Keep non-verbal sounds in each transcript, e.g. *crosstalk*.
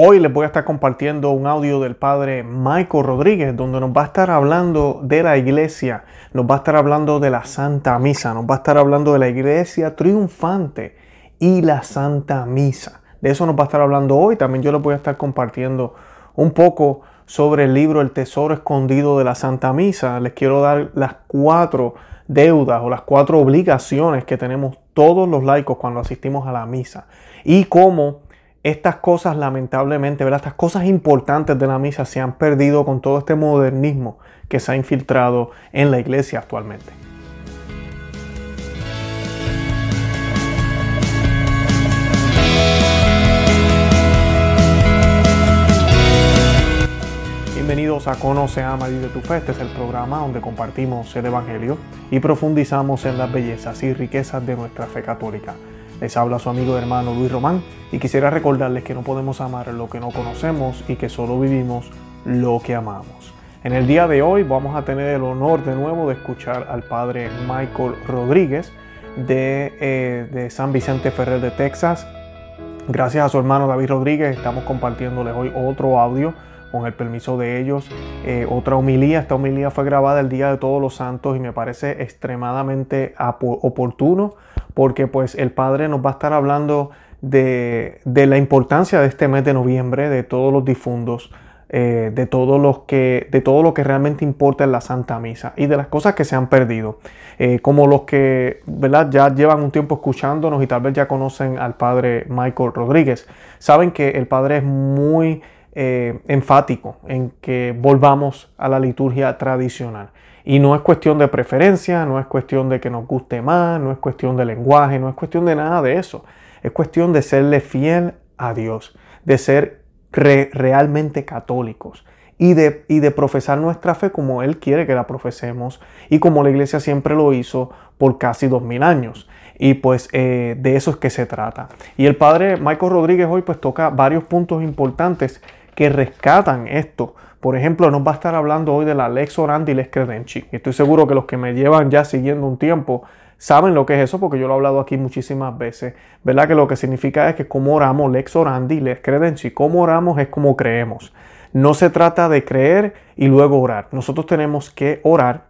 Hoy les voy a estar compartiendo un audio del padre Michael Rodríguez donde nos va a estar hablando de la iglesia, nos va a estar hablando de la Santa Misa, nos va a estar hablando de la iglesia triunfante y la Santa Misa. De eso nos va a estar hablando hoy. También yo les voy a estar compartiendo un poco sobre el libro El Tesoro Escondido de la Santa Misa. Les quiero dar las cuatro deudas o las cuatro obligaciones que tenemos todos los laicos cuando asistimos a la misa y cómo estas cosas lamentablemente, ¿verdad? estas cosas importantes de la misa se han perdido con todo este modernismo que se ha infiltrado en la iglesia actualmente. Bienvenidos a Conoce, Ama de tu Fe. Este es el programa donde compartimos el Evangelio y profundizamos en las bellezas y riquezas de nuestra fe católica. Les habla su amigo y hermano Luis Román y quisiera recordarles que no podemos amar lo que no conocemos y que solo vivimos lo que amamos. En el día de hoy vamos a tener el honor de nuevo de escuchar al padre Michael Rodríguez de, eh, San Vicente Ferrer de Texas. Gracias a su hermano David Rodríguez estamos compartiéndoles hoy otro audio con el permiso de ellos. Eh, otra homilía, esta homilía fue grabada el Día de Todos los Santos y me parece extremadamente oportuno porque pues el Padre nos va a estar hablando de, la importancia de este mes de noviembre, de todos los difuntos, eh, de, todos los que, de todo lo que realmente importa en la Santa Misa y de las cosas que se han perdido. Eh, como los que ¿verdad? ya llevan un tiempo escuchándonos y tal vez ya conocen al Padre Michael Rodríguez, saben que el Padre es muy eh, enfático en que volvamos a la liturgia tradicional. Y no es cuestión de preferencia, no es cuestión de que nos guste más, no es cuestión de lenguaje, no es cuestión de nada de eso. Es cuestión de serle fiel a Dios, de ser realmente católicos y de, y de profesar nuestra fe como Él quiere que la profesemos y como la iglesia siempre lo hizo por casi dos mil años. Y pues eh, de eso es que se trata. Y el padre Michael Rodríguez hoy pues toca varios puntos importantes que rescatan esto. Por ejemplo, nos va a estar hablando hoy de la Lex Orandi y Lex Credenci. Estoy seguro que los que me llevan ya siguiendo un tiempo saben lo que es eso porque yo lo he hablado aquí muchísimas veces. ¿Verdad? Que lo que significa es que como oramos Lex Orandi y Lex Credenci. Como oramos es como creemos. No se trata de creer y luego orar. Nosotros tenemos que orar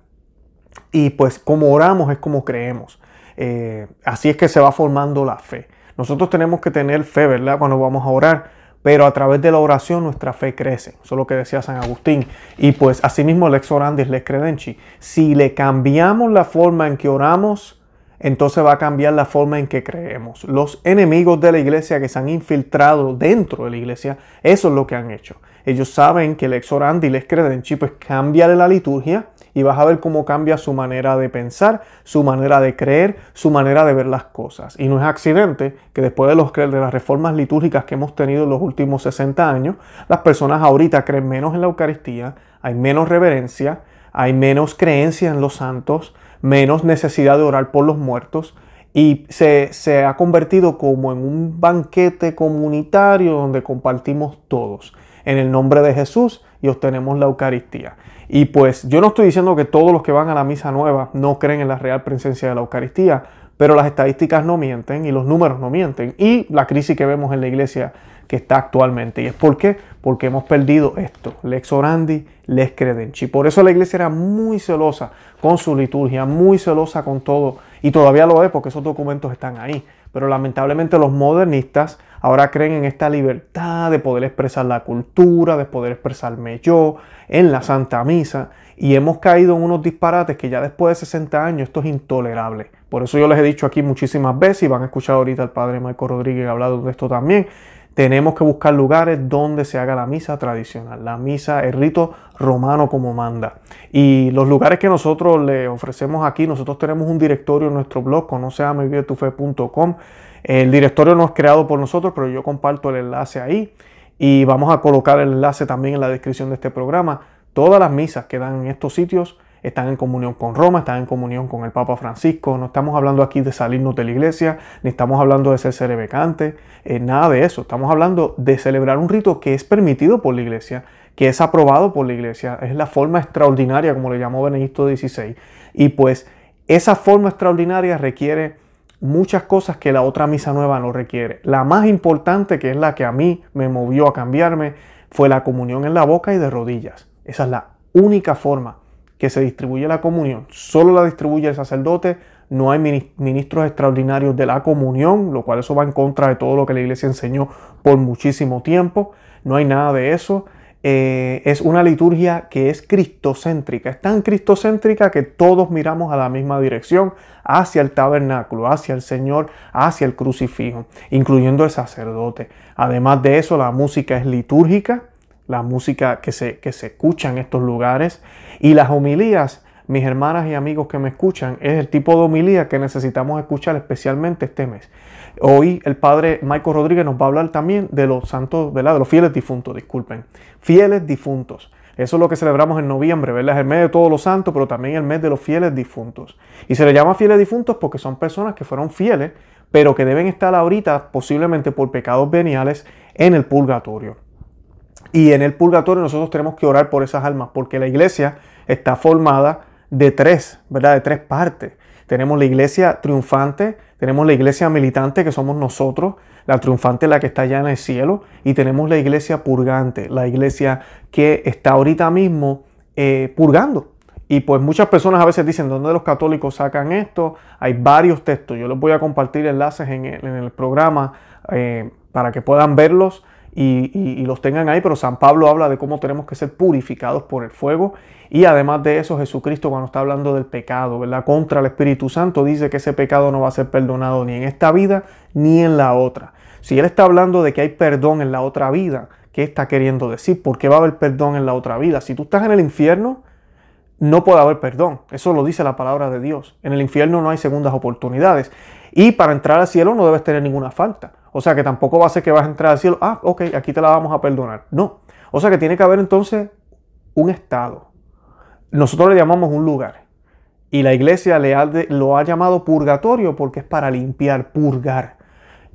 y pues como oramos es como creemos. Eh, así es que se va formando la fe. Nosotros tenemos que tener fe, ¿verdad? Cuando vamos a orar pero a través de la oración nuestra fe crece. Eso es lo que decía San Agustín. Y pues asimismo lex orandis, lex credenci. Si le cambiamos la forma en que oramos, entonces va a cambiar la forma en que creemos. Los enemigos de la iglesia que se han infiltrado dentro de la iglesia, eso es lo que han hecho. Ellos saben que lex orandi, lex credenci, pues cambia la liturgia y vas a ver cómo cambia su manera de pensar, su manera de creer, su manera de ver las cosas. Y no es accidente que después de, los, de las reformas litúrgicas que hemos tenido en los últimos 60 años, las personas ahorita creen menos en la Eucaristía, hay menos reverencia, hay menos creencia en los santos, menos necesidad de orar por los muertos y se, se ha convertido como en un banquete comunitario donde compartimos todos en el nombre de Jesús y obtenemos la Eucaristía. Y pues yo no estoy diciendo que todos los que van a la misa nueva no creen en la real presencia de la Eucaristía, pero las estadísticas no mienten y los números no mienten. Y la crisis que vemos en la iglesia que está actualmente. ¿Y es por qué? Porque hemos perdido esto, lex orandi, lex credenci. Por eso la iglesia era muy celosa con su liturgia, muy celosa con todo. Y todavía lo es porque esos documentos están ahí. Pero lamentablemente los modernistas ahora creen en esta libertad de poder expresar la cultura, de poder expresarme yo en la Santa Misa. Y hemos caído en unos disparates que ya después de 60 años esto es intolerable. Por eso yo les he dicho aquí muchísimas veces y van a escuchar ahorita al padre Michael Rodríguez hablando de esto también. Tenemos que buscar lugares donde se haga la misa tradicional, la misa, el rito romano como manda. Y los lugares que nosotros le ofrecemos aquí, nosotros tenemos un directorio en nuestro blog, conoceamevivetufe.com. El directorio no es creado por nosotros, pero yo comparto el enlace ahí y vamos a colocar el enlace también en la descripción de este programa. Todas las misas que dan en estos sitios están en comunión con Roma, están en comunión con el Papa Francisco. No estamos hablando aquí de salirnos de la iglesia, ni estamos hablando de ser cerebecante, eh, nada de eso. Estamos hablando de celebrar un rito que es permitido por la iglesia, que es aprobado por la iglesia. Es la forma extraordinaria, como le llamó Benedicto XVI. Y pues esa forma extraordinaria requiere muchas cosas que la otra misa nueva no requiere. La más importante, que es la que a mí me movió a cambiarme, fue la comunión en la boca y de rodillas. Esa es la única forma que se distribuye la comunión. Solo la distribuye el sacerdote. No hay ministros extraordinarios de la comunión, lo cual eso va en contra de todo lo que la iglesia enseñó por muchísimo tiempo. No hay nada de eso. Eh, es una liturgia que es cristocéntrica, es tan cristocéntrica que todos miramos a la misma dirección, hacia el tabernáculo, hacia el Señor, hacia el crucifijo, incluyendo el sacerdote. Además de eso, la música es litúrgica, la música que se, que se escucha en estos lugares y las homilías mis hermanas y amigos que me escuchan, es el tipo de homilía que necesitamos escuchar especialmente este mes. Hoy el padre Michael Rodríguez nos va a hablar también de los santos, ¿verdad? De los fieles difuntos, disculpen. Fieles difuntos. Eso es lo que celebramos en noviembre, ¿verdad? Es el mes de todos los santos, pero también el mes de los fieles difuntos. Y se le llama fieles difuntos porque son personas que fueron fieles, pero que deben estar ahorita, posiblemente por pecados veniales, en el purgatorio. Y en el purgatorio nosotros tenemos que orar por esas almas, porque la iglesia está formada de tres, ¿verdad? De tres partes. Tenemos la iglesia triunfante, tenemos la iglesia militante, que somos nosotros, la triunfante la que está allá en el cielo, y tenemos la iglesia purgante, la iglesia que está ahorita mismo eh, purgando. Y pues muchas personas a veces dicen, ¿dónde los católicos sacan esto? Hay varios textos, yo les voy a compartir enlaces en el, programa eh, para que puedan verlos y, los tengan ahí, pero San Pablo habla de cómo tenemos que ser purificados por el fuego y además de eso Jesucristo cuando está hablando del pecado, ¿verdad? Contra el Espíritu Santo dice que ese pecado no va a ser perdonado ni en esta vida ni en la otra. Si Él está hablando de que hay perdón en la otra vida, ¿qué está queriendo decir? ¿Por qué va a haber perdón en la otra vida? Si tú estás en el infierno, no puede haber perdón. Eso lo dice la palabra de Dios. En el infierno no hay segundas oportunidades. Y para entrar al cielo no debes tener ninguna falta. O sea que tampoco va a ser que vas a entrar al cielo, ah, ok, aquí te la vamos a perdonar. No. O sea que tiene que haber entonces un estado. Nosotros le llamamos un lugar. Y la iglesia le lo ha llamado purgatorio porque es para limpiar, purgar.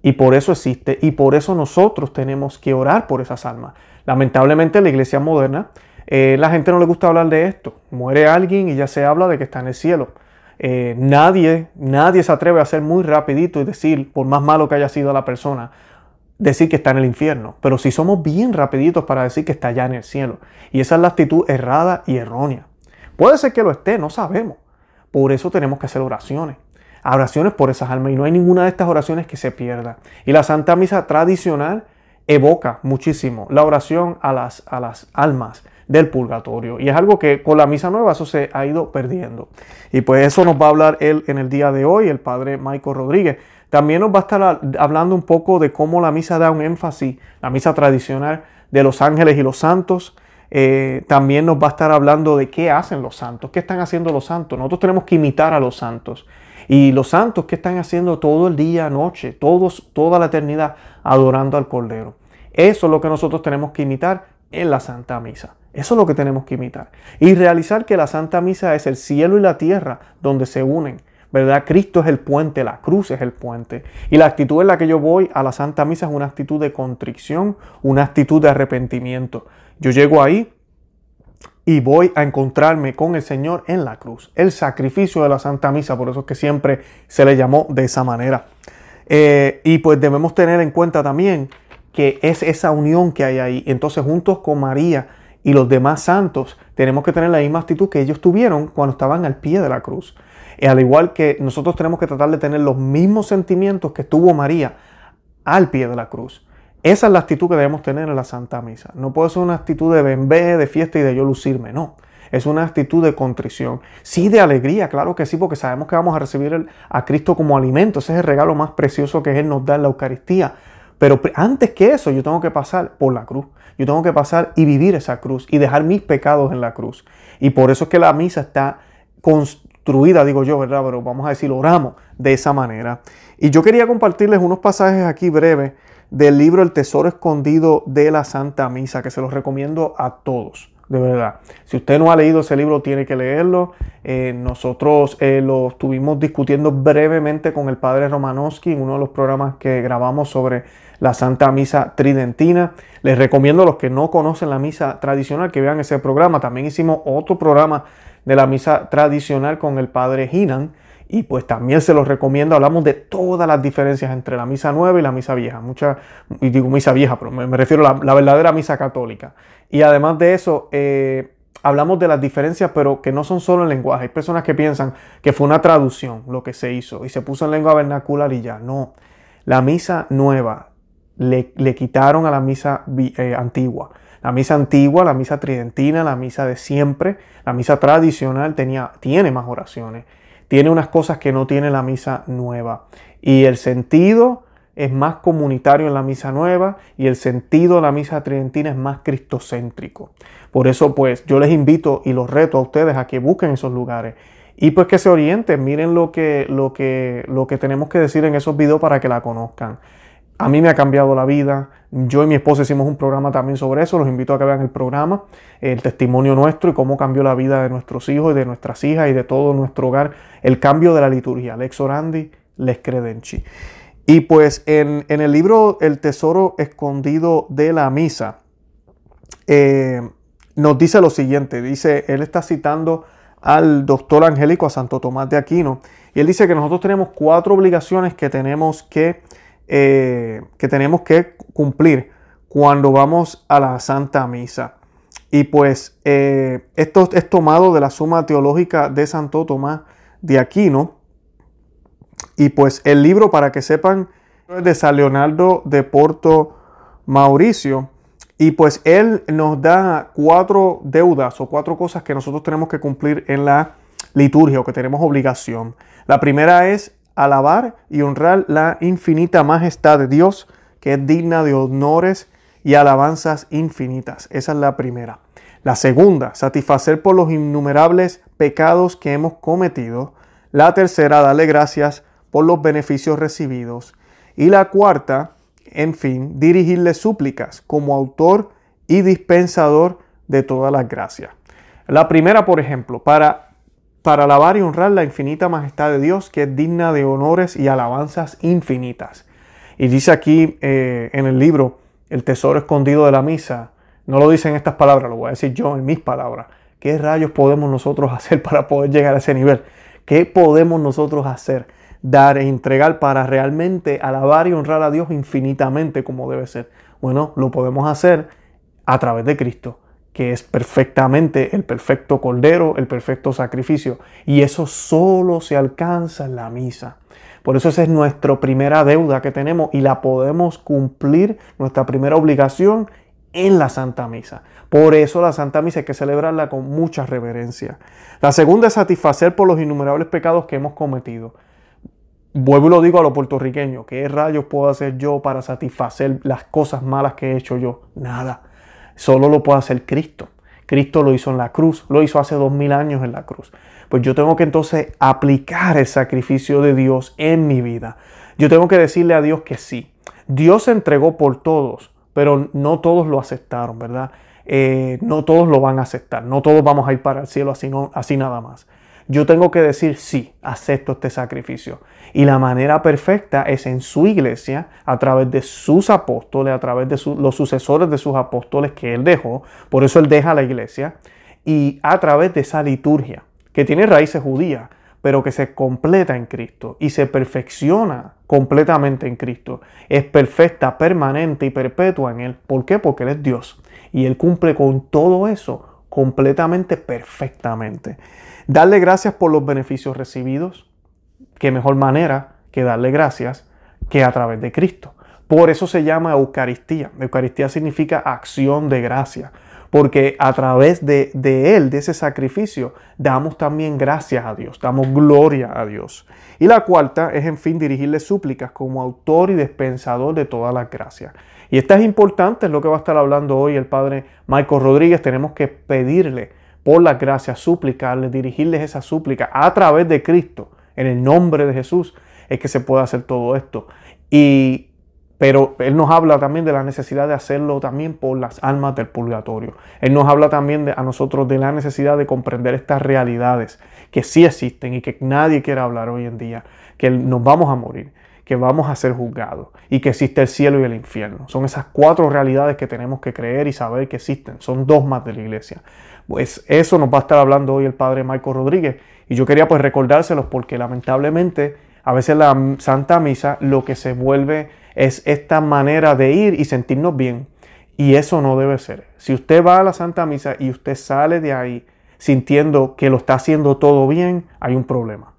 Y por eso existe. Y por eso nosotros tenemos que orar por esas almas. Lamentablemente la iglesia moderna, eh, la gente no le gusta hablar de esto. Muere alguien y ya se habla de que está en el cielo. Eh, nadie, nadie se atreve a ser muy rapidito y decir, por más malo que haya sido la persona, decir que está en el infierno. Pero si somos bien rapiditos para decir que está ya en el cielo. Y esa es la actitud errada y errónea. Puede ser que lo esté, no sabemos. Por eso tenemos que hacer oraciones. Oraciones por esas almas. Y no hay ninguna de estas oraciones que se pierda. Y la Santa Misa tradicional evoca muchísimo la oración a las, a las almas del purgatorio. Y es algo que con la misa nueva eso se ha ido perdiendo. Y pues eso nos va a hablar él en el día de hoy, el padre Michael Rodríguez. También nos va a estar hablando un poco de cómo la misa da un énfasis, la misa tradicional de los ángeles y los santos. Eh, también nos va a estar hablando de qué hacen los santos, qué están haciendo los santos. Nosotros tenemos que imitar a los santos. Y los santos, ¿qué están haciendo todo el día, noche, todos, toda la eternidad, adorando al Cordero? Eso es lo que nosotros tenemos que imitar en la Santa Misa. Eso es lo que tenemos que imitar. Y realizar que la Santa Misa es el cielo y la tierra donde se unen. ¿Verdad? Cristo es el puente, la cruz es el puente. Y la actitud en la que yo voy a la Santa Misa es una actitud de contrición, una actitud de arrepentimiento. Yo llego ahí y voy a encontrarme con el Señor en la cruz. El sacrificio de la Santa Misa, por eso es que siempre se le llamó de esa manera. Eh, y pues debemos tener en cuenta también que es esa unión que hay ahí. Entonces juntos con María y los demás santos tenemos que tener la misma actitud que ellos tuvieron cuando estaban al pie de la cruz. Y al igual que nosotros tenemos que tratar de tener los mismos sentimientos que tuvo María al pie de la cruz. Esa es la actitud que debemos tener en la Santa Misa. No puede ser una actitud de bembé, de fiesta y de yo lucirme, no. Es una actitud de contrición. Sí, de alegría, claro que sí, porque sabemos que vamos a recibir a Cristo como alimento. Ese es el regalo más precioso que Él nos da en la Eucaristía. Pero antes que eso, yo tengo que pasar por la cruz. Yo tengo que pasar y vivir esa cruz y dejar mis pecados en la cruz. Y por eso es que la misa está construida, digo yo, ¿verdad? Pero vamos a decir, oramos de esa manera. Y yo quería compartirles unos pasajes aquí breves del libro El Tesoro Escondido de la Santa Misa, que se los recomiendo a todos de verdad. Si usted no ha leído ese libro, tiene que leerlo. Eh, nosotros eh, lo estuvimos discutiendo brevemente con el padre Romanowski en uno de los programas que grabamos sobre la Santa Misa Tridentina. Les recomiendo a los que no conocen la misa tradicional que vean ese programa. También hicimos otro programa de la misa tradicional con el padre Hinan y pues también se los recomiendo. Hablamos de todas las diferencias entre la misa nueva y la misa vieja. Mucha, y digo misa vieja, pero me, refiero a la, verdadera misa católica. Y además de eso, eh, hablamos de las diferencias, pero que no son solo en lenguaje. Hay personas que piensan que fue una traducción lo que se hizo y se puso en lengua vernacular y ya. No. La misa nueva le, quitaron a la misa eh, antigua. La misa antigua, la misa tridentina, la misa de siempre, la misa tradicional tenía, tiene más oraciones tiene unas cosas que no tiene la misa nueva. Y el sentido es más comunitario en la misa nueva y el sentido de la misa tridentina es más cristocéntrico. Por eso pues yo les invito y los reto a ustedes a que busquen esos lugares y pues que se orienten, miren lo que, lo que, lo que tenemos que decir en esos videos para que la conozcan. A mí me ha cambiado la vida. Yo y mi esposa hicimos un programa también sobre eso. Los invito a que vean el programa, el testimonio nuestro y cómo cambió la vida de nuestros hijos y de nuestras hijas y de todo nuestro hogar. El cambio de la liturgia. Lex orandi, les credenci. Y pues en, el libro El tesoro escondido de la misa, eh, nos dice lo siguiente. Dice, él está citando al doctor angélico, a Santo Tomás de Aquino. Y él dice que nosotros tenemos cuatro obligaciones que tenemos que eh, que tenemos que cumplir cuando vamos a la Santa Misa. Y pues eh, esto es tomado de la Suma Teológica de Santo Tomás de Aquino. Y pues el libro, para que sepan, es de San Leonardo de Porto Mauricio. Y pues él nos da cuatro deudas o cuatro cosas que nosotros tenemos que cumplir en la liturgia o que tenemos obligación. La primera es alabar y honrar la infinita majestad de Dios, que es digna de honores y alabanzas infinitas. Esa es la primera. La segunda, satisfacer por los innumerables pecados que hemos cometido. La tercera, darle gracias por los beneficios recibidos. Y la cuarta, en fin, dirigirle súplicas como autor y dispensador de todas las gracias. La primera, por ejemplo, para para alabar y honrar la infinita majestad de Dios, que es digna de honores y alabanzas infinitas. Y dice aquí eh, en el libro, el tesoro escondido de la misa, no lo dice en estas palabras, lo voy a decir yo en mis palabras. ¿Qué rayos podemos nosotros *laughs* hacer para poder llegar a ese nivel? ¿Qué podemos nosotros hacer? Dar e entregar para realmente alabar y honrar a Dios infinitamente como debe ser. Bueno, lo podemos hacer a través de Cristo que es perfectamente el perfecto cordero, el perfecto sacrificio. Y eso solo se alcanza en la misa. Por eso esa es nuestra primera deuda que tenemos y la podemos cumplir, nuestra primera obligación en la Santa Misa. Por eso la Santa Misa hay que celebrarla con mucha reverencia. La segunda es satisfacer por los innumerables pecados que hemos cometido. Vuelvo y lo digo a los puertorriqueños, ¿qué rayos puedo hacer yo para satisfacer las cosas malas que he hecho yo? Nada. Solo lo puede hacer Cristo. Cristo lo hizo en la cruz, lo hizo hace dos mil años en la cruz. Pues yo tengo que entonces aplicar el sacrificio de Dios en mi vida. Yo tengo que decirle a Dios que sí. Dios se entregó por todos, pero no todos lo aceptaron, ¿verdad? Eh, no todos lo van a aceptar, no todos vamos a ir para el cielo así, no, así nada más. Yo tengo que decir sí, acepto este sacrificio. Y la manera perfecta es en su iglesia, a través de sus apóstoles, a través de los sucesores de sus apóstoles que él dejó. Por eso él deja la iglesia. Y a través de esa liturgia, que tiene raíces judías, pero que se completa en Cristo y se perfecciona completamente en Cristo. Es perfecta, permanente y perpetua en Él. ¿Por qué? Porque Él es Dios. Y Él cumple con todo eso completamente, perfectamente. Darle gracias por los beneficios recibidos. Qué mejor manera que darle gracias que a través de Cristo. Por eso se llama Eucaristía. Eucaristía significa acción de gracia. Porque a través de, de, Él, de ese sacrificio, damos también gracias a Dios, damos gloria a Dios. Y la cuarta es, en fin, dirigirle súplicas como autor y dispensador de todas las gracias. Y esta es importante, es lo que va a estar hablando hoy el Padre Michael Rodríguez. Tenemos que pedirle por las gracias, suplicarles, dirigirles esa súplica a través de Cristo, en el nombre de Jesús, es que se puede hacer todo esto. Y, pero Él nos habla también de la necesidad de hacerlo también por las almas del purgatorio. Él nos habla también a nosotros de la necesidad de comprender estas realidades que sí existen y que nadie quiere hablar hoy en día, que nos vamos a morir, que vamos a ser juzgados y que existe el cielo y el infierno. Son esas cuatro realidades que tenemos que creer y saber que existen. Son dos más de la iglesia. Pues eso nos va a estar hablando hoy el padre Michael Rodríguez. Y yo quería pues recordárselos porque lamentablemente a veces la Santa Misa lo que se vuelve es esta manera de ir y sentirnos bien. Y eso no debe ser. Si usted va a la Santa Misa y usted sale de ahí sintiendo que lo está haciendo todo bien, hay un problema.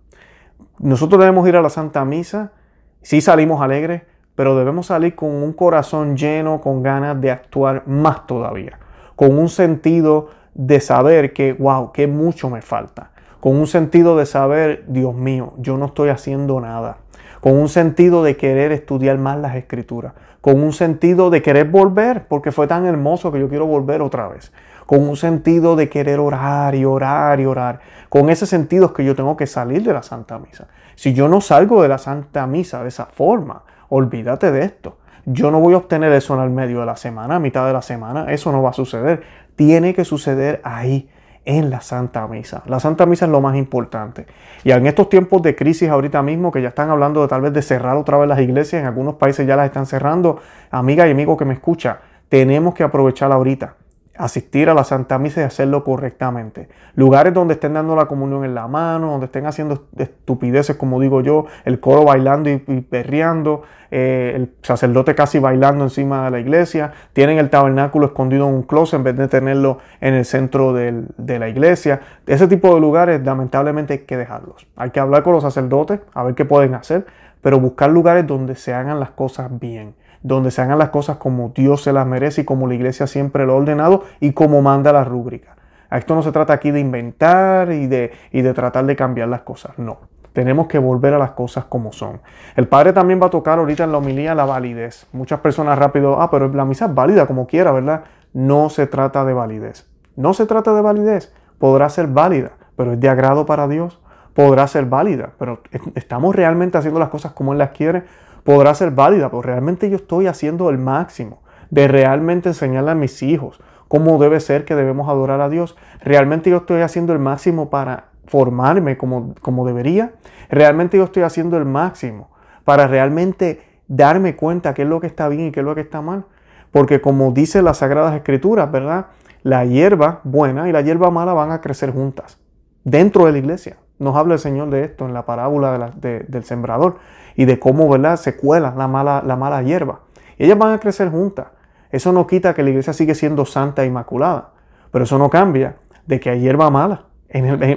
Nosotros debemos ir a la Santa Misa, sí salimos alegres, pero debemos salir con un corazón lleno, con ganas de actuar más todavía, con un sentido de saber que, wow, que mucho me falta, con un sentido de saber, Dios mío, yo no estoy haciendo nada, con un sentido de querer estudiar más las escrituras, con un sentido de querer volver, porque fue tan hermoso que yo quiero volver otra vez, con un sentido de querer orar y orar y orar, con ese sentido es que yo tengo que salir de la Santa Misa. Si yo no salgo de la Santa Misa de esa forma, olvídate de esto. Yo no voy a obtener eso en el medio de la semana, a mitad de la semana, eso no va a suceder. Tiene que suceder ahí, en la Santa Misa. La Santa Misa es lo más importante. Y en estos tiempos de crisis ahorita mismo, que ya están hablando de tal vez de cerrar otra vez las iglesias, en algunos países ya las están cerrando, amiga y amigo que me escucha, tenemos que aprovechar ahorita asistir a la Santa Misa y hacerlo correctamente. Lugares donde estén dando la comunión en la mano, donde estén haciendo estupideces, como digo yo, el coro bailando y, perreando, eh, el sacerdote casi bailando encima de la iglesia, tienen el tabernáculo escondido en un closet en vez de tenerlo en el centro de la iglesia. Ese tipo de lugares lamentablemente hay que dejarlos. Hay que hablar con los sacerdotes, a ver qué pueden hacer, pero buscar lugares donde se hagan las cosas bien donde se hagan las cosas como Dios se las merece y como la iglesia siempre lo ha ordenado y como manda la rúbrica. Esto no se trata aquí de inventar y de, y de tratar de cambiar las cosas, no. Tenemos que volver a las cosas como son. El padre también va a tocar ahorita en la homilía la validez. Muchas personas rápido, ah, pero la misa es válida como quiera, ¿verdad? No se trata de validez. No se trata de validez. Podrá ser válida, pero es de agrado para Dios. Podrá ser válida, pero ¿estamos realmente haciendo las cosas como Él las quiere? Podrá ser válida, pero realmente yo estoy haciendo el máximo de realmente enseñarle a mis hijos cómo debe ser que debemos adorar a Dios. Realmente yo estoy haciendo el máximo para formarme como, como debería. Realmente yo estoy haciendo el máximo para realmente darme cuenta qué es lo que está bien y qué es lo que está mal. Porque como dice las Sagradas Escrituras, ¿verdad? La hierba buena y la hierba mala van a crecer juntas dentro de la iglesia. Nos habla el Señor de esto en la parábola del sembrador y de cómo ¿verdad? se cuela la mala, la mala hierba. Y ellas van a crecer juntas. Eso no quita que la iglesia sigue siendo santa e inmaculada, pero eso no cambia de que hay hierba mala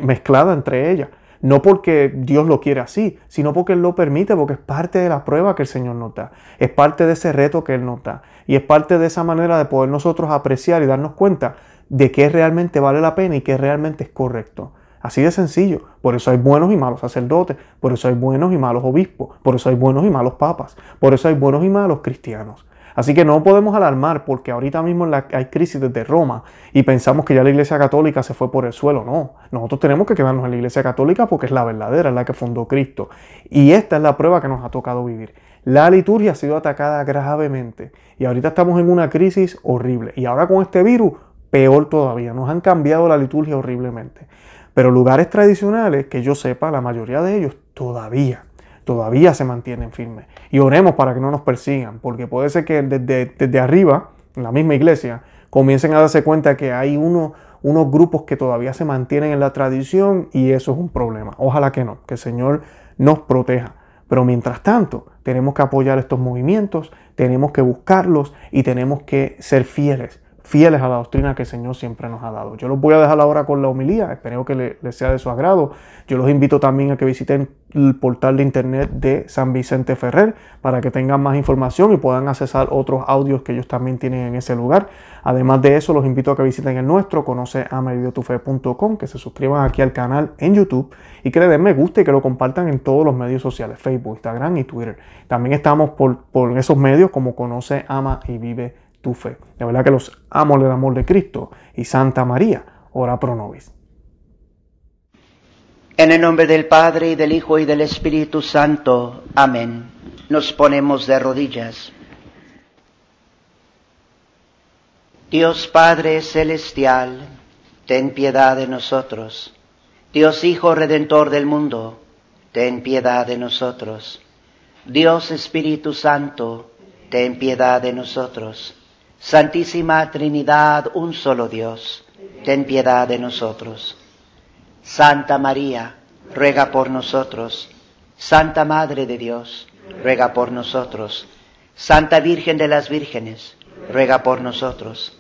mezclada entre ellas. No porque Dios lo quiere así, sino porque Él lo permite, porque es parte de la prueba que el Señor nos da. Es parte de ese reto que Él nos da. Y es parte de esa manera de poder nosotros apreciar y darnos cuenta de qué realmente vale la pena y qué realmente es correcto. Así de sencillo. Por eso hay buenos y malos sacerdotes, por eso hay buenos y malos obispos, por eso hay buenos y malos papas, por eso hay buenos y malos cristianos. Así que no podemos alarmar porque ahorita mismo hay crisis desde Roma y pensamos que ya la Iglesia Católica se fue por el suelo. No, nosotros tenemos que quedarnos en la Iglesia Católica porque es la verdadera, es la que fundó Cristo. Y esta es la prueba que nos ha tocado vivir. La liturgia ha sido atacada gravemente y ahorita estamos en una crisis horrible. Y ahora con este virus, peor todavía. Nos han cambiado la liturgia horriblemente. Pero lugares tradicionales, que yo sepa, la mayoría de ellos todavía, todavía se mantienen firmes. Y oremos para que no nos persigan, porque puede ser que desde, arriba, en la misma iglesia, comiencen a darse cuenta que hay unos grupos que todavía se mantienen en la tradición y eso es un problema. Ojalá que no, que el Señor nos proteja. Pero mientras tanto, tenemos que apoyar estos movimientos, tenemos que buscarlos y tenemos que ser fieles fieles a la doctrina que el Señor siempre nos ha dado. Yo los voy a dejar ahora con la homilía, espero que les sea de su agrado. Yo los invito también a que visiten el portal de internet de San Vicente Ferrer para que tengan más información y puedan accesar otros audios que ellos también tienen en ese lugar. Además de eso, los invito a que visiten el nuestro, conoce que se suscriban aquí al canal en YouTube y que le den me gusta y que lo compartan en todos los medios sociales, Facebook, Instagram y Twitter. También estamos por, por esos medios como Conoce, Ama y Vive tu fe. De verdad que los amo el amor de Cristo y Santa María, ora pro nobis. En el nombre del Padre y del Hijo y del Espíritu Santo. Amén. Nos ponemos de rodillas. Dios Padre Celestial, ten piedad de nosotros. Dios Hijo Redentor del mundo, ten piedad de nosotros. Dios Espíritu Santo, ten piedad de nosotros. Santísima Trinidad, un solo Dios, ten piedad de nosotros. Santa María, ruega por nosotros. Santa Madre de Dios, ruega por nosotros. Santa Virgen de las Vírgenes, ruega por nosotros.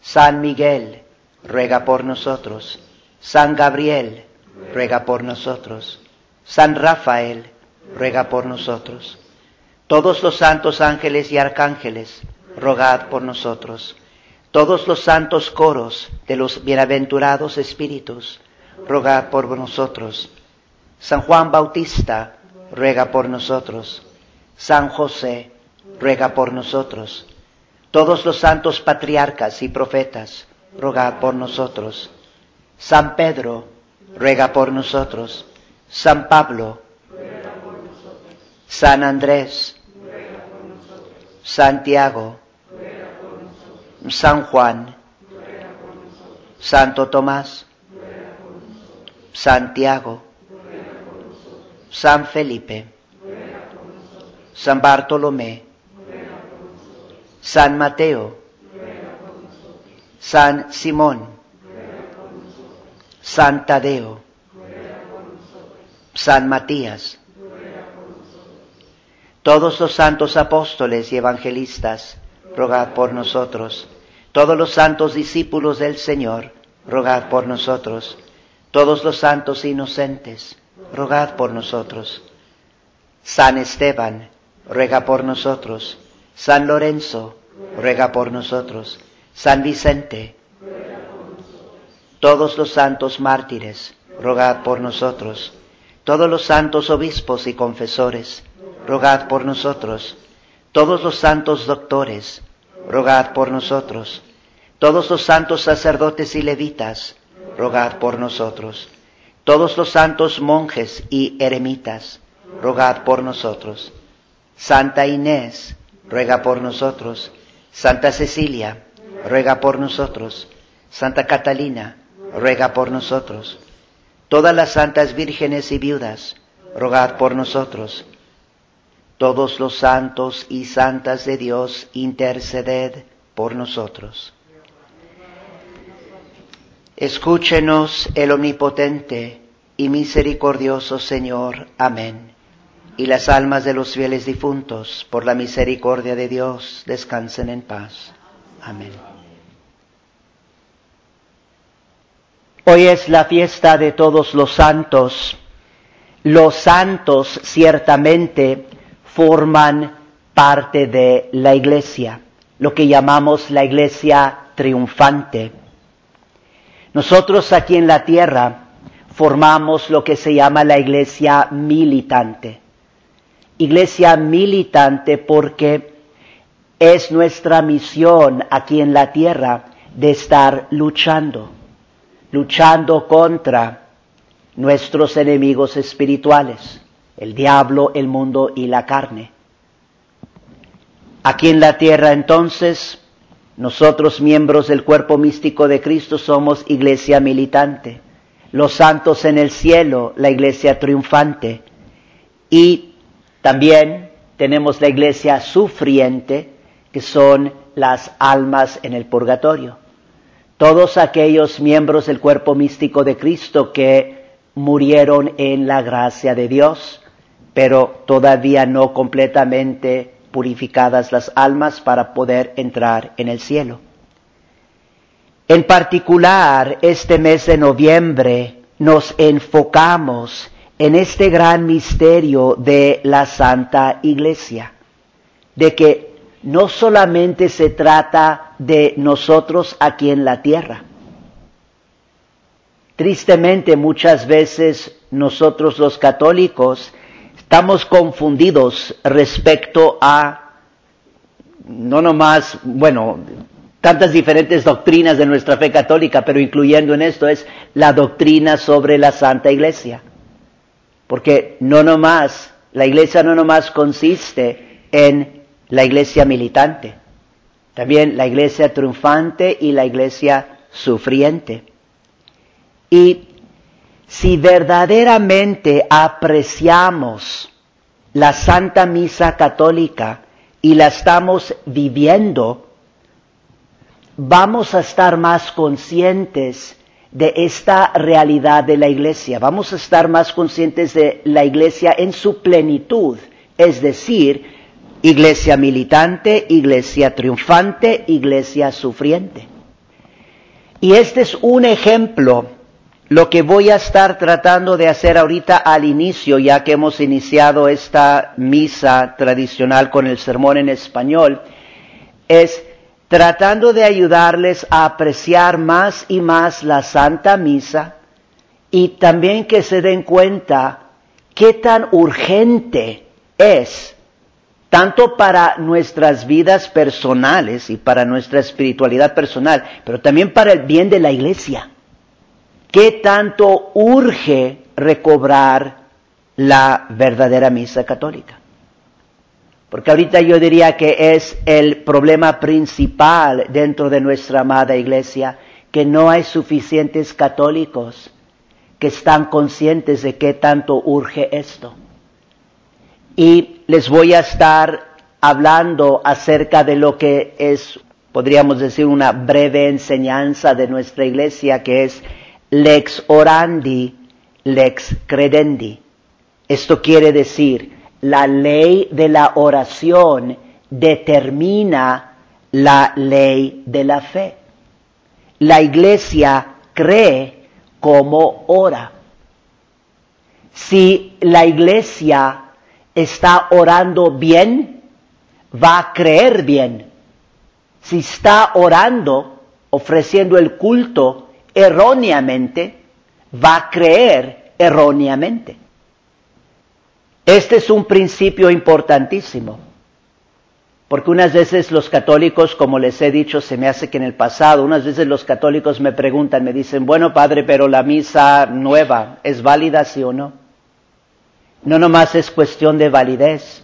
San Miguel, ruega por nosotros. San Gabriel, ruega por nosotros. San Rafael, ruega por nosotros. Todos los santos ángeles y arcángeles, rogad por nosotros. Todos los santos coros de los bienaventurados espíritus, rogad por nosotros. San Juan Bautista, ruega por nosotros. San José, ruega por nosotros. Todos los santos patriarcas y profetas, rogad por nosotros. San Pedro, ruega por nosotros. San Pablo, San Andrés, Santiago, San Juan, Santo Tomás, Santiago, San Felipe, San Bartolomé, San Mateo, San Simón, San Tadeo, San Matías, todos los santos apóstoles y evangelistas, rogad por nosotros. Todos los santos discípulos del Señor, rogad por nosotros. Todos los santos inocentes, rogad por nosotros. San Esteban, ruega por nosotros. San Lorenzo, ruega por nosotros. San Vicente, todos los santos mártires, rogad por nosotros. Todos los santos obispos y confesores, rogad por nosotros. Todos los santos doctores, rogad por nosotros. Todos los santos sacerdotes y levitas, rogad por nosotros. Todos los santos monjes y eremitas, rogad por nosotros. Santa Inés, ruega por nosotros. Santa Cecilia, ruega por nosotros. Santa Catalina, ruega por nosotros. Todas las santas vírgenes y viudas, rogad por nosotros todos los santos y santas de Dios, interceded por nosotros. Escúchenos el omnipotente y misericordioso Señor. Amén. Y las almas de los fieles difuntos, por la misericordia de Dios, descansen en paz. Amén. Hoy es la fiesta de todos los santos. Los santos ciertamente forman parte de la iglesia, lo que llamamos la iglesia triunfante. Nosotros aquí en la tierra formamos lo que se llama la iglesia militante. Iglesia militante porque es nuestra misión aquí en la tierra de estar luchando, luchando contra nuestros enemigos espirituales el diablo, el mundo y la carne. Aquí en la tierra entonces, nosotros miembros del cuerpo místico de Cristo somos iglesia militante, los santos en el cielo, la iglesia triunfante, y también tenemos la iglesia sufriente, que son las almas en el purgatorio. Todos aquellos miembros del cuerpo místico de Cristo que murieron en la gracia de Dios, pero todavía no completamente purificadas las almas para poder entrar en el cielo. En particular, este mes de noviembre nos enfocamos en este gran misterio de la Santa Iglesia, de que no solamente se trata de nosotros aquí en la tierra. Tristemente muchas veces nosotros los católicos estamos confundidos respecto a, no nomás, bueno, tantas diferentes doctrinas de nuestra fe católica, pero incluyendo en esto es la doctrina sobre la Santa Iglesia. Porque no nomás, la Iglesia no nomás consiste en la Iglesia militante, también la Iglesia triunfante y la Iglesia sufriente. Y si verdaderamente apreciamos la Santa Misa Católica y la estamos viviendo, vamos a estar más conscientes de esta realidad de la iglesia. Vamos a estar más conscientes de la iglesia en su plenitud, es decir, iglesia militante, iglesia triunfante, iglesia sufriente. Y este es un ejemplo, lo que voy a estar tratando de hacer ahorita al inicio, ya que hemos iniciado esta misa tradicional con el sermón en español, es tratando de ayudarles a apreciar más y más la Santa Misa y también que se den cuenta qué tan urgente es, tanto para nuestras vidas personales y para nuestra espiritualidad personal, pero también para el bien de la iglesia. ¿Qué tanto urge recobrar la verdadera misa católica? Porque ahorita yo diría que es el problema principal dentro de nuestra amada iglesia, que no hay suficientes católicos que están conscientes de qué tanto urge esto. Y les voy a estar hablando acerca de lo que es, podríamos decir, una breve enseñanza de nuestra iglesia, que es lex orandi, lex credendi. Esto quiere decir, la ley de la oración determina la ley de la fe. La iglesia cree como ora. Si la iglesia está orando bien, va a creer bien. Si está orando, ofreciendo el culto erróneamente, va a creer erróneamente. Este es un principio importantísimo, porque unas veces los católicos, como les he dicho, se me hace que en el pasado, unas veces los católicos me preguntan, me dicen, bueno padre, pero la misa nueva, ¿es válida sí o no? No nomás es cuestión de validez.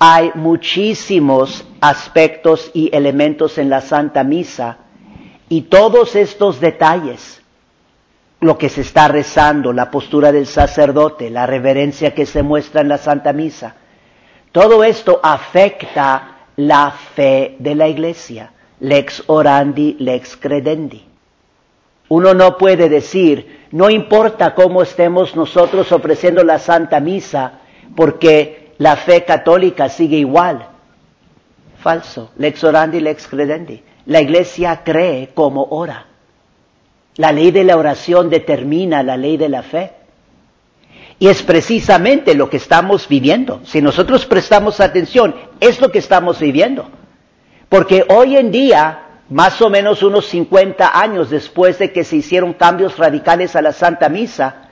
Hay muchísimos aspectos y elementos en la Santa Misa y todos estos detalles lo que se está rezando, la postura del sacerdote, la reverencia que se muestra en la Santa Misa. Todo esto afecta la fe de la Iglesia, lex orandi, lex credendi. Uno no puede decir, no importa cómo estemos nosotros ofreciendo la Santa Misa, porque la fe católica sigue igual. Falso, lex orandi, lex credendi. La Iglesia cree como ora. La ley de la oración determina la ley de la fe. Y es precisamente lo que estamos viviendo. Si nosotros prestamos atención, es lo que estamos viviendo. Porque hoy en día, más o menos unos 50 años después de que se hicieron cambios radicales a la Santa Misa,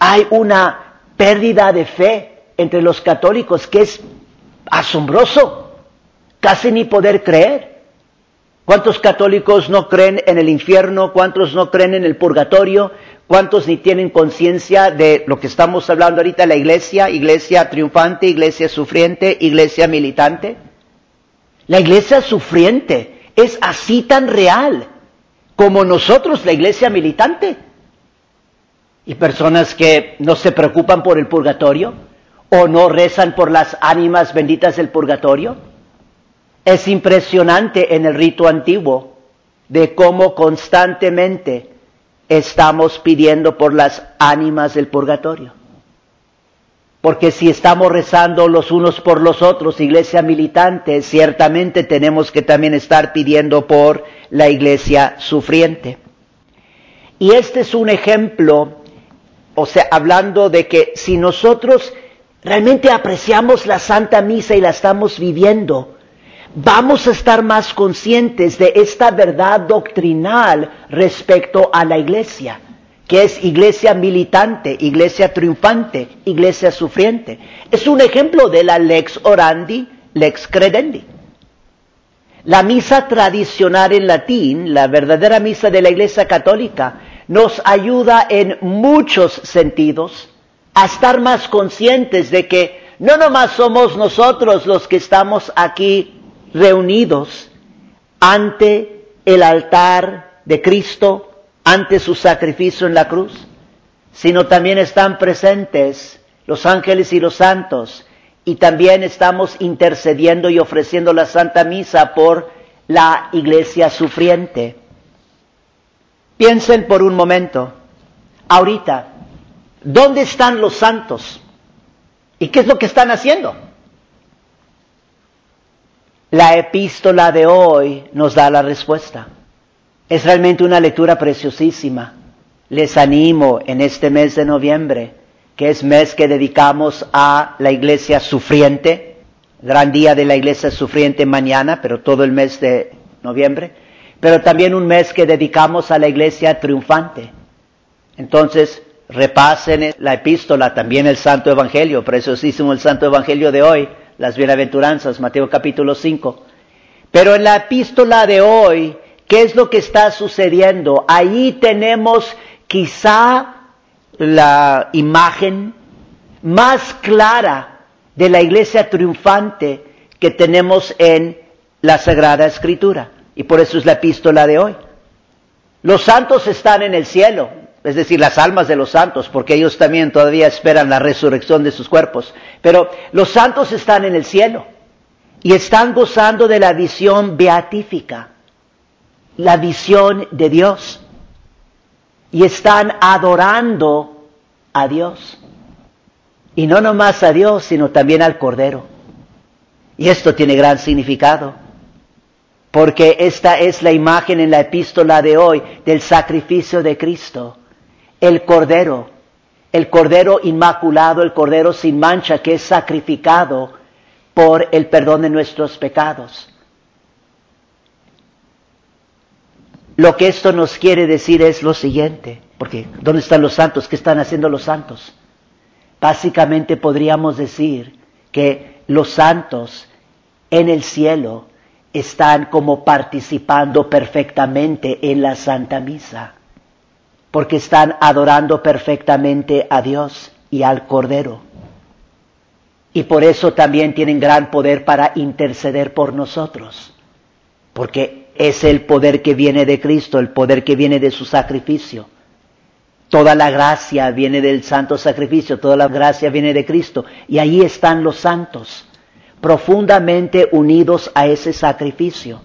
hay una pérdida de fe entre los católicos que es asombroso, casi ni poder creer. ¿Cuántos católicos no creen en el infierno? ¿Cuántos no creen en el purgatorio? ¿Cuántos ni tienen conciencia de lo que estamos hablando ahorita, la iglesia, iglesia triunfante, iglesia sufriente, iglesia militante? La iglesia sufriente es así tan real como nosotros, la iglesia militante. Y personas que no se preocupan por el purgatorio o no rezan por las ánimas benditas del purgatorio. Es impresionante en el rito antiguo de cómo constantemente estamos pidiendo por las ánimas del purgatorio. Porque si estamos rezando los unos por los otros, iglesia militante, ciertamente tenemos que también estar pidiendo por la iglesia sufriente. Y este es un ejemplo, o sea, hablando de que si nosotros realmente apreciamos la Santa Misa y la estamos viviendo, vamos a estar más conscientes de esta verdad doctrinal respecto a la iglesia, que es iglesia militante, iglesia triunfante, iglesia sufriente. Es un ejemplo de la lex orandi, lex credendi. La misa tradicional en latín, la verdadera misa de la iglesia católica, nos ayuda en muchos sentidos a estar más conscientes de que no nomás somos nosotros los que estamos aquí reunidos ante el altar de Cristo, ante su sacrificio en la cruz, sino también están presentes los ángeles y los santos. Y también estamos intercediendo y ofreciendo la Santa Misa por la iglesia sufriente. Piensen por un momento, ahorita, ¿dónde están los santos? ¿Y qué es lo que están haciendo? La epístola de hoy nos da la respuesta. Es realmente una lectura preciosísima. Les animo en este mes de noviembre, que es mes que dedicamos a la iglesia sufriente, gran día de la iglesia sufriente mañana, pero todo el mes de noviembre, pero también un mes que dedicamos a la iglesia triunfante. Entonces, repasen la epístola, también el Santo Evangelio, preciosísimo el Santo Evangelio de hoy, las bienaventuranzas, Mateo capítulo 5. Pero en la epístola de hoy, ¿qué es lo que está sucediendo? Ahí tenemos quizá la imagen más clara de la iglesia triunfante que tenemos en la Sagrada Escritura. Y por eso es la epístola de hoy. Los santos están en el cielo, es decir, las almas de los santos, porque ellos también todavía esperan la resurrección de sus cuerpos. Pero los santos están en el cielo y están gozando de la visión beatífica, la visión de Dios. Y están adorando a Dios. Y no nomás a Dios, sino también al Cordero. Y esto tiene gran significado porque esta es la imagen en la epístola de hoy del sacrificio de Cristo el Cordero, el Cordero Inmaculado, el Cordero sin mancha que es sacrificado por el perdón de nuestros pecados. Lo que esto nos quiere decir es lo siguiente, porque ¿dónde están los santos? ¿Qué están haciendo los santos? Básicamente podríamos decir que los santos en el cielo están como participando perfectamente en la Santa Misa porque están adorando perfectamente a Dios y al Cordero. Y por eso también tienen gran poder para interceder por nosotros, porque es el poder que viene de Cristo, el poder que viene de su sacrificio. Toda la gracia viene del santo sacrificio, toda la gracia viene de Cristo. Y ahí están los santos, profundamente unidos a ese sacrificio.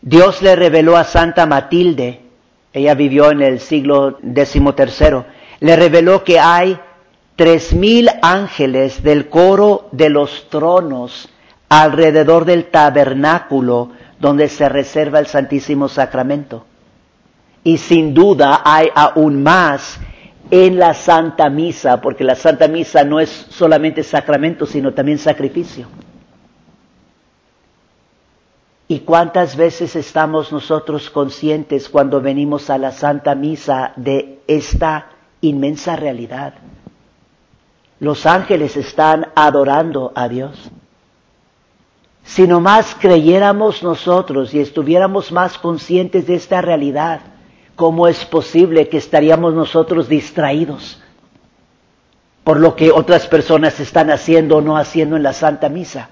Dios le reveló a Santa Matilde ella vivió en el siglo XIII, le reveló que hay tres mil ángeles del coro de los tronos alrededor del tabernáculo donde se reserva el Santísimo Sacramento. Y sin duda hay aún más en la Santa Misa, porque la Santa Misa no es solamente sacramento, sino también sacrificio. ¿Y cuántas veces estamos nosotros conscientes cuando venimos a la Santa Misa de esta inmensa realidad? Los ángeles están adorando a Dios. Si nomás creyéramos nosotros y estuviéramos más conscientes de esta realidad, ¿cómo es posible que estaríamos nosotros distraídos por lo que otras personas están haciendo o no haciendo en la Santa Misa?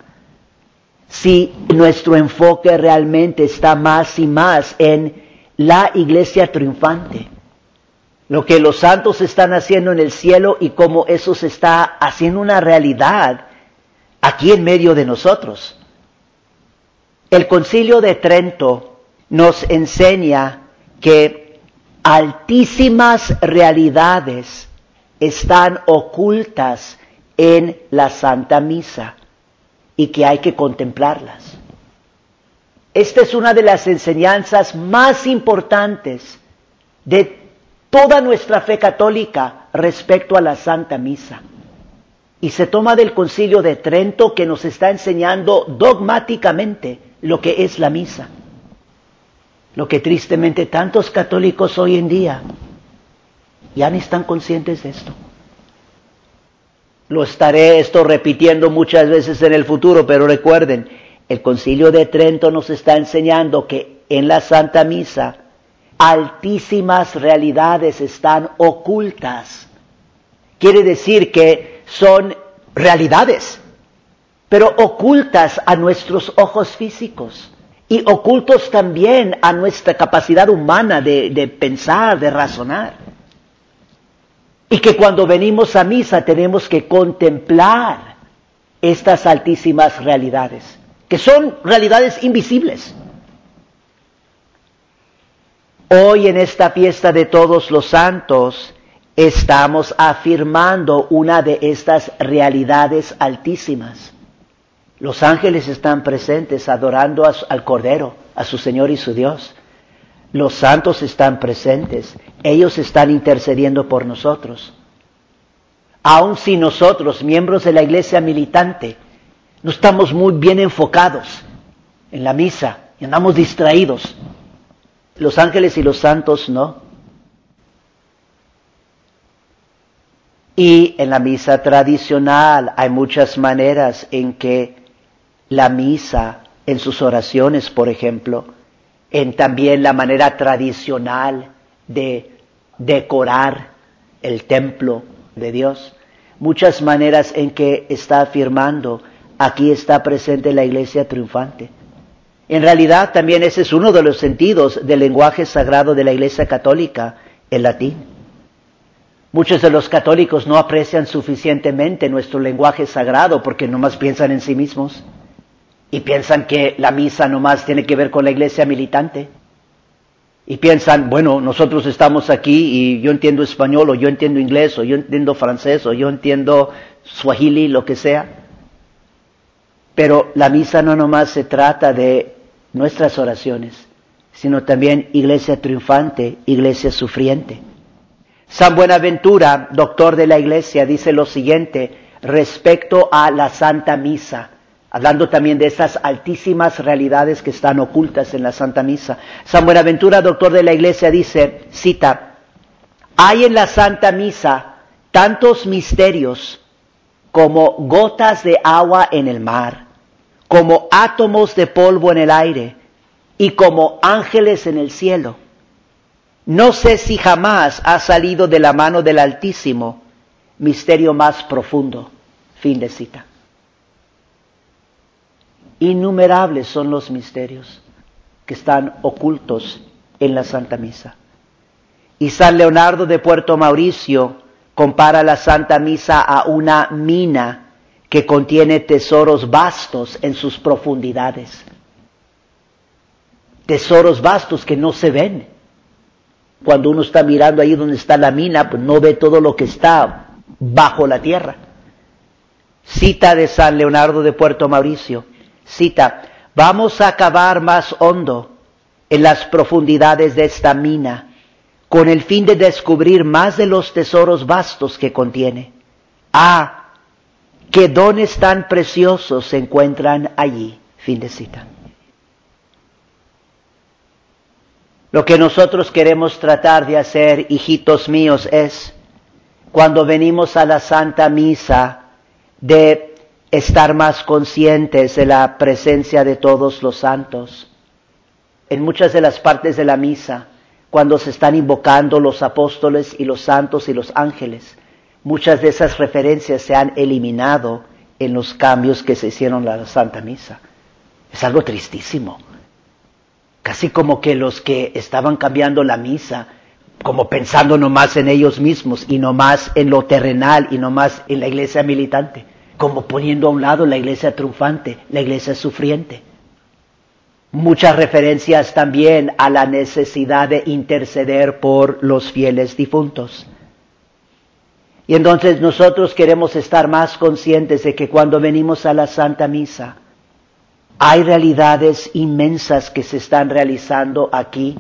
Si nuestro enfoque realmente está más y más en la iglesia triunfante, lo que los santos están haciendo en el cielo y cómo eso se está haciendo una realidad aquí en medio de nosotros. El concilio de Trento nos enseña que altísimas realidades están ocultas en la Santa Misa y que hay que contemplarlas. Esta es una de las enseñanzas más importantes de toda nuestra fe católica respecto a la Santa Misa. Y se toma del concilio de Trento que nos está enseñando dogmáticamente lo que es la misa. Lo que tristemente tantos católicos hoy en día ya no están conscientes de esto. Lo estaré esto repitiendo muchas veces en el futuro, pero recuerden, el concilio de Trento nos está enseñando que en la Santa Misa altísimas realidades están ocultas. Quiere decir que son realidades, pero ocultas a nuestros ojos físicos y ocultos también a nuestra capacidad humana de, de pensar, de razonar. Y que cuando venimos a misa tenemos que contemplar estas altísimas realidades, que son realidades invisibles. Hoy en esta fiesta de todos los santos estamos afirmando una de estas realidades altísimas. Los ángeles están presentes adorando al Cordero, a su Señor y su Dios. Los santos están presentes, ellos están intercediendo por nosotros. Aun si nosotros, miembros de la iglesia militante, no estamos muy bien enfocados en la misa y andamos distraídos, los ángeles y los santos no. Y en la misa tradicional hay muchas maneras en que la misa, en sus oraciones, por ejemplo, en también la manera tradicional de decorar el templo de Dios. Muchas maneras en que está afirmando, aquí está presente la iglesia triunfante. En realidad también ese es uno de los sentidos del lenguaje sagrado de la iglesia católica, el latín. Muchos de los católicos no aprecian suficientemente nuestro lenguaje sagrado porque nomás piensan en sí mismos y piensan que la misa nomás tiene que ver con la iglesia militante. Y piensan, bueno, nosotros estamos aquí y yo entiendo español o yo entiendo inglés o yo entiendo francés o yo entiendo swahili, lo que sea. Pero la misa no nomás se trata de nuestras oraciones, sino también iglesia triunfante, iglesia sufriente. San Buenaventura, doctor de la iglesia, dice lo siguiente respecto a la Santa Misa hablando también de esas altísimas realidades que están ocultas en la Santa Misa. San Buenaventura, doctor de la Iglesia, dice, cita, hay en la Santa Misa tantos misterios como gotas de agua en el mar, como átomos de polvo en el aire y como ángeles en el cielo. No sé si jamás ha salido de la mano del Altísimo misterio más profundo. Fin de cita. Innumerables son los misterios que están ocultos en la Santa Misa. Y San Leonardo de Puerto Mauricio compara la Santa Misa a una mina que contiene tesoros vastos en sus profundidades. Tesoros vastos que no se ven. Cuando uno está mirando ahí donde está la mina, pues no ve todo lo que está bajo la tierra. Cita de San Leonardo de Puerto Mauricio. Cita, vamos a cavar más hondo en las profundidades de esta mina, con el fin de descubrir más de los tesoros vastos que contiene. Ah, qué dones tan preciosos se encuentran allí. Fin de cita. Lo que nosotros queremos tratar de hacer, hijitos míos, es, cuando venimos a la Santa Misa, de estar más conscientes de la presencia de todos los santos. En muchas de las partes de la misa, cuando se están invocando los apóstoles y los santos y los ángeles, muchas de esas referencias se han eliminado en los cambios que se hicieron a la Santa Misa. Es algo tristísimo. Casi como que los que estaban cambiando la misa, como pensando nomás en ellos mismos y no más en lo terrenal y no más en la iglesia militante como poniendo a un lado la iglesia triunfante, la iglesia sufriente. Muchas referencias también a la necesidad de interceder por los fieles difuntos. Y entonces nosotros queremos estar más conscientes de que cuando venimos a la Santa Misa, hay realidades inmensas que se están realizando aquí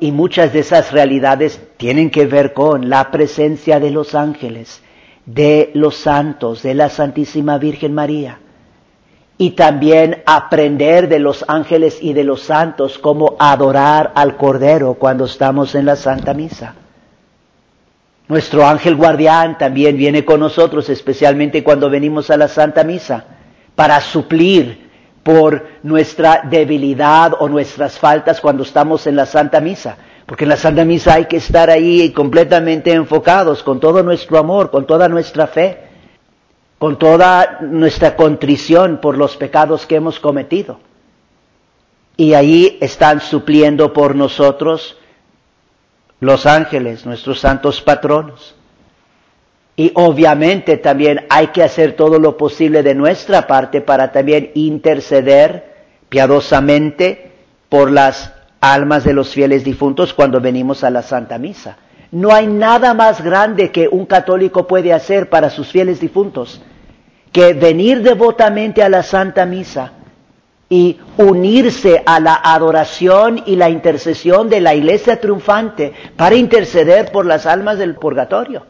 y muchas de esas realidades tienen que ver con la presencia de los ángeles, de los santos, de la Santísima Virgen María. Y también aprender de los ángeles y de los santos cómo adorar al Cordero cuando estamos en la Santa Misa. Nuestro ángel guardián también viene con nosotros, especialmente cuando venimos a la Santa Misa, para suplir por nuestra debilidad o nuestras faltas cuando estamos en la Santa Misa. Porque en la Santa Misa hay que estar ahí completamente enfocados con todo nuestro amor, con toda nuestra fe, con toda nuestra contrición por los pecados que hemos cometido. Y ahí están supliendo por nosotros los ángeles, nuestros santos patronos. Y obviamente también hay que hacer todo lo posible de nuestra parte para también interceder piadosamente por las almas de los fieles difuntos cuando venimos a la Santa Misa. No hay nada más grande que un católico puede hacer para sus fieles difuntos que venir devotamente a la Santa Misa y unirse a la adoración y la intercesión de la Iglesia triunfante para interceder por las almas del purgatorio.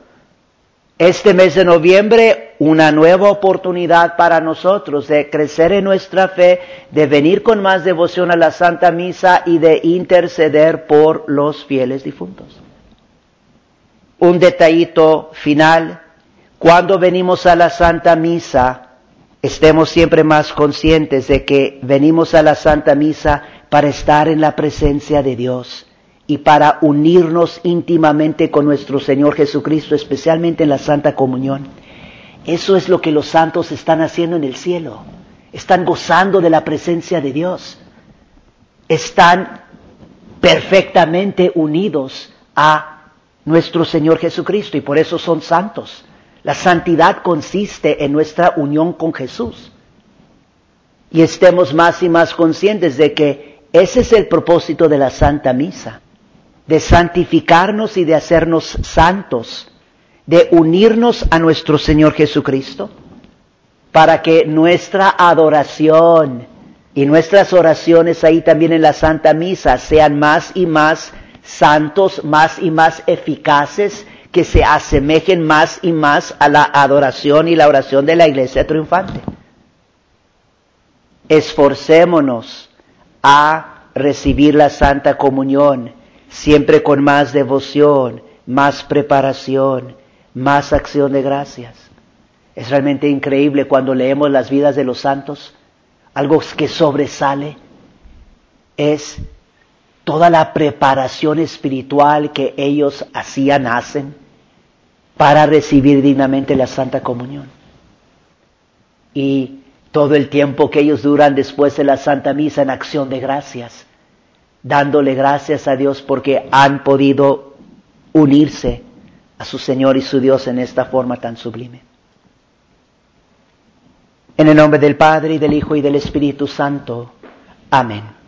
Este mes de noviembre, una nueva oportunidad para nosotros de crecer en nuestra fe, de venir con más devoción a la Santa Misa y de interceder por los fieles difuntos. Un detallito final, cuando venimos a la Santa Misa, estemos siempre más conscientes de que venimos a la Santa Misa para estar en la presencia de Dios y para unirnos íntimamente con nuestro Señor Jesucristo, especialmente en la Santa Comunión. Eso es lo que los santos están haciendo en el cielo. Están gozando de la presencia de Dios. Están perfectamente unidos a nuestro Señor Jesucristo y por eso son santos. La santidad consiste en nuestra unión con Jesús. Y estemos más y más conscientes de que ese es el propósito de la Santa Misa, de santificarnos y de hacernos santos, de unirnos a nuestro Señor Jesucristo, para que nuestra adoración y nuestras oraciones ahí también en la Santa Misa sean más y más santos, más y más eficaces, que se asemejen más y más a la adoración y la oración de la iglesia triunfante. Esforcémonos a recibir la Santa Comunión, siempre con más devoción, más preparación, más acción de gracias. Es realmente increíble cuando leemos las vidas de los santos, algo que sobresale es toda la preparación espiritual que ellos hacían, hacen, para recibir dignamente la Santa Comunión. Y todo el tiempo que ellos duran después de la Santa Misa en acción de gracias, dándole gracias a Dios porque han podido unirse a su Señor y su Dios en esta forma tan sublime. En el nombre del Padre y del Hijo y del Espíritu Santo. Amén.